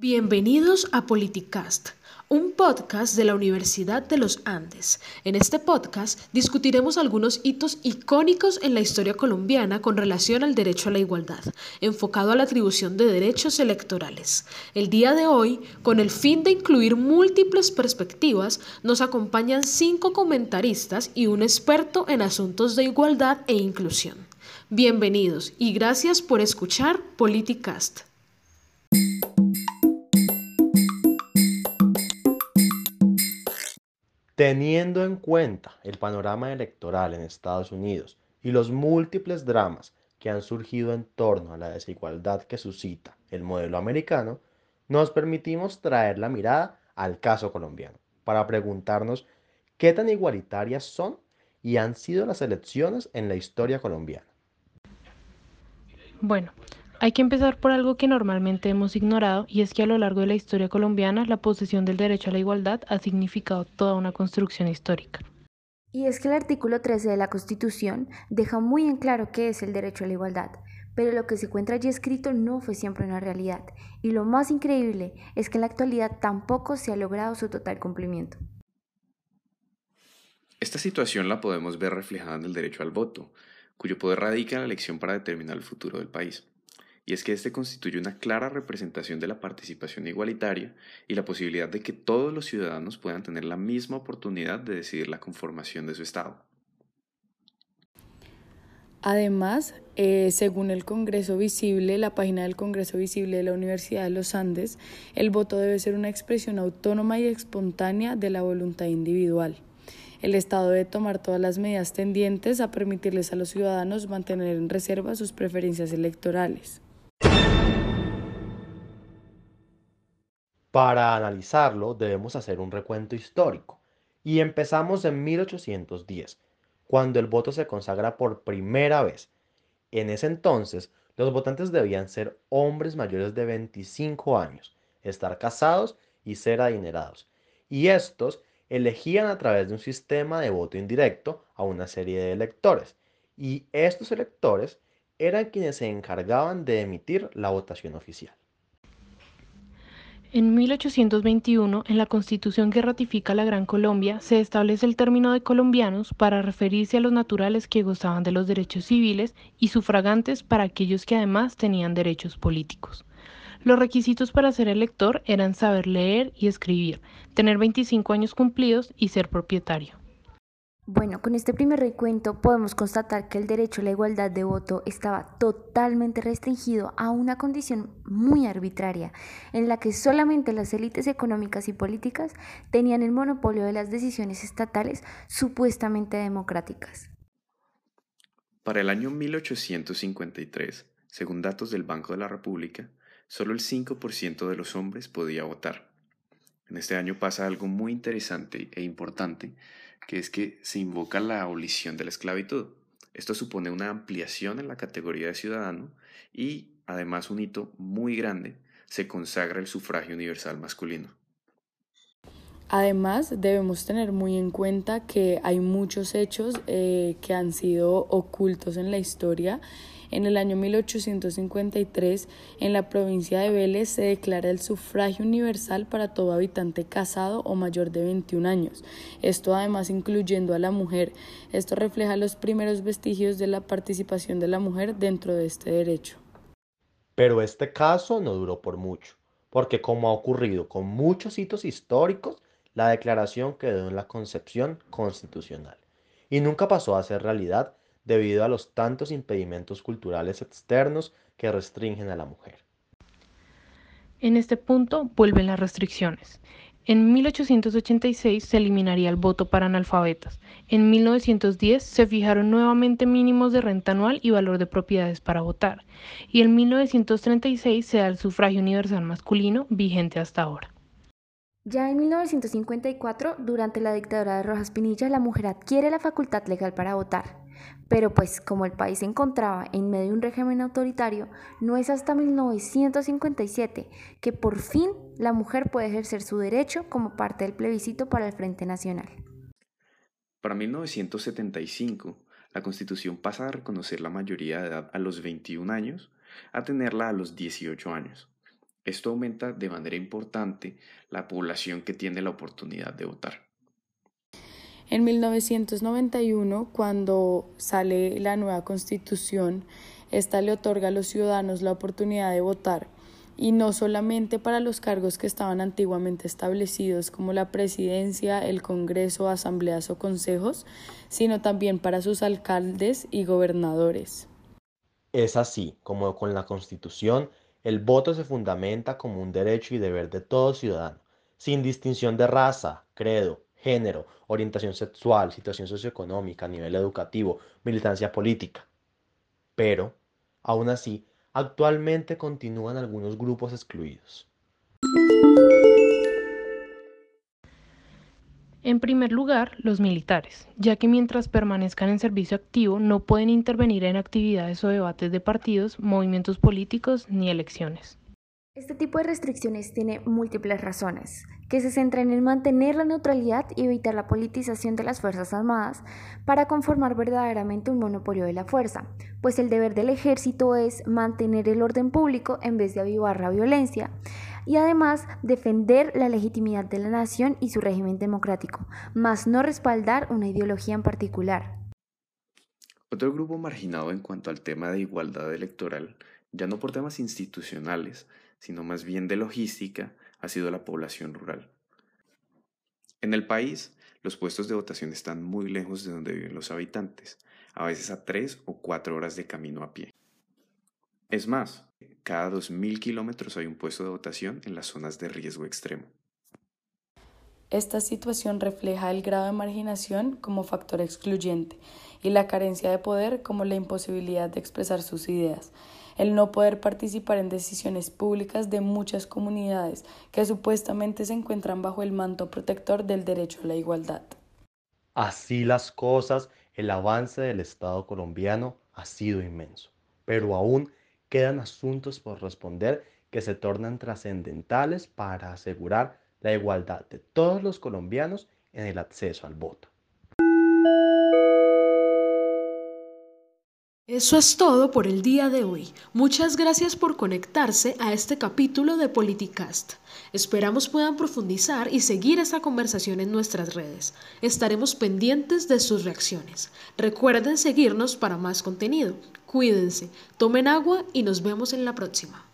Bienvenidos a Politicast, un podcast de la Universidad de los Andes. En este podcast discutiremos algunos hitos icónicos en la historia colombiana con relación al derecho a la igualdad, enfocado a la atribución de derechos electorales. El día de hoy, con el fin de incluir múltiples perspectivas, nos acompañan cinco comentaristas y un experto en asuntos de igualdad e inclusión. Bienvenidos y gracias por escuchar Politicast. Teniendo en cuenta el panorama electoral en Estados Unidos y los múltiples dramas que han surgido en torno a la desigualdad que suscita el modelo americano, nos permitimos traer la mirada al caso colombiano para preguntarnos qué tan igualitarias son y han sido las elecciones en la historia colombiana. Bueno, hay que empezar por algo que normalmente hemos ignorado y es que a lo largo de la historia colombiana la posesión del derecho a la igualdad ha significado toda una construcción histórica. Y es que el artículo 13 de la Constitución deja muy en claro qué es el derecho a la igualdad, pero lo que se encuentra allí escrito no fue siempre una realidad, y lo más increíble es que en la actualidad tampoco se ha logrado su total cumplimiento. Esta situación la podemos ver reflejada en el derecho al voto, cuyo poder radica en la elección para determinar el futuro del país y es que este constituye una clara representación de la participación igualitaria y la posibilidad de que todos los ciudadanos puedan tener la misma oportunidad de decidir la conformación de su Estado. Además, eh, según el Congreso Visible, la página del Congreso Visible de la Universidad de los Andes, el voto debe ser una expresión autónoma y espontánea de la voluntad individual. El Estado debe tomar todas las medidas tendientes a permitirles a los ciudadanos mantener en reserva sus preferencias electorales. Para analizarlo debemos hacer un recuento histórico y empezamos en 1810, cuando el voto se consagra por primera vez. En ese entonces, los votantes debían ser hombres mayores de 25 años, estar casados y ser adinerados. Y estos elegían a través de un sistema de voto indirecto a una serie de electores. Y estos electores eran quienes se encargaban de emitir la votación oficial. En 1821, en la Constitución que ratifica la Gran Colombia, se establece el término de colombianos para referirse a los naturales que gozaban de los derechos civiles y sufragantes para aquellos que además tenían derechos políticos. Los requisitos para ser elector eran saber leer y escribir, tener 25 años cumplidos y ser propietario. Bueno, con este primer recuento podemos constatar que el derecho a la igualdad de voto estaba totalmente restringido a una condición muy arbitraria, en la que solamente las élites económicas y políticas tenían el monopolio de las decisiones estatales supuestamente democráticas. Para el año 1853, según datos del Banco de la República, solo el 5% de los hombres podía votar. En este año pasa algo muy interesante e importante, que es que se invoca la abolición de la esclavitud. Esto supone una ampliación en la categoría de ciudadano y, además, un hito muy grande, se consagra el sufragio universal masculino. Además, debemos tener muy en cuenta que hay muchos hechos eh, que han sido ocultos en la historia en el año 1853, en la provincia de Vélez se declara el sufragio universal para todo habitante casado o mayor de 21 años, esto además incluyendo a la mujer. Esto refleja los primeros vestigios de la participación de la mujer dentro de este derecho. Pero este caso no duró por mucho, porque como ha ocurrido con muchos hitos históricos, la declaración quedó en la concepción constitucional y nunca pasó a ser realidad debido a los tantos impedimentos culturales externos que restringen a la mujer. En este punto vuelven las restricciones. En 1886 se eliminaría el voto para analfabetas. En 1910 se fijaron nuevamente mínimos de renta anual y valor de propiedades para votar. Y en 1936 se da el sufragio universal masculino vigente hasta ahora. Ya en 1954, durante la dictadura de Rojas Pinilla, la mujer adquiere la facultad legal para votar. Pero pues como el país se encontraba en medio de un régimen autoritario, no es hasta 1957 que por fin la mujer puede ejercer su derecho como parte del plebiscito para el Frente Nacional. Para 1975, la Constitución pasa a reconocer la mayoría de edad a los 21 años a tenerla a los 18 años. Esto aumenta de manera importante la población que tiene la oportunidad de votar. En 1991, cuando sale la nueva constitución, esta le otorga a los ciudadanos la oportunidad de votar y no solamente para los cargos que estaban antiguamente establecidos como la presidencia, el Congreso, asambleas o consejos, sino también para sus alcaldes y gobernadores. Es así como con la Constitución el voto se fundamenta como un derecho y deber de todo ciudadano, sin distinción de raza, credo, género, orientación sexual, situación socioeconómica, nivel educativo, militancia política. Pero, aún así, actualmente continúan algunos grupos excluidos. En primer lugar, los militares, ya que mientras permanezcan en servicio activo no pueden intervenir en actividades o debates de partidos, movimientos políticos ni elecciones. Este tipo de restricciones tiene múltiples razones, que se centran en mantener la neutralidad y evitar la politización de las Fuerzas Armadas para conformar verdaderamente un monopolio de la fuerza, pues el deber del ejército es mantener el orden público en vez de avivar la violencia, y además defender la legitimidad de la nación y su régimen democrático, más no respaldar una ideología en particular. Otro grupo marginado en cuanto al tema de igualdad electoral, ya no por temas institucionales, sino más bien de logística, ha sido la población rural. En el país, los puestos de votación están muy lejos de donde viven los habitantes, a veces a tres o cuatro horas de camino a pie. Es más, cada 2.000 kilómetros hay un puesto de votación en las zonas de riesgo extremo. Esta situación refleja el grado de marginación como factor excluyente y la carencia de poder como la imposibilidad de expresar sus ideas, el no poder participar en decisiones públicas de muchas comunidades que supuestamente se encuentran bajo el manto protector del derecho a la igualdad. Así las cosas, el avance del Estado colombiano ha sido inmenso, pero aún quedan asuntos por responder que se tornan trascendentales para asegurar la igualdad de todos los colombianos en el acceso al voto. Eso es todo por el día de hoy. Muchas gracias por conectarse a este capítulo de Politicast. Esperamos puedan profundizar y seguir esta conversación en nuestras redes. Estaremos pendientes de sus reacciones. Recuerden seguirnos para más contenido. Cuídense, tomen agua y nos vemos en la próxima.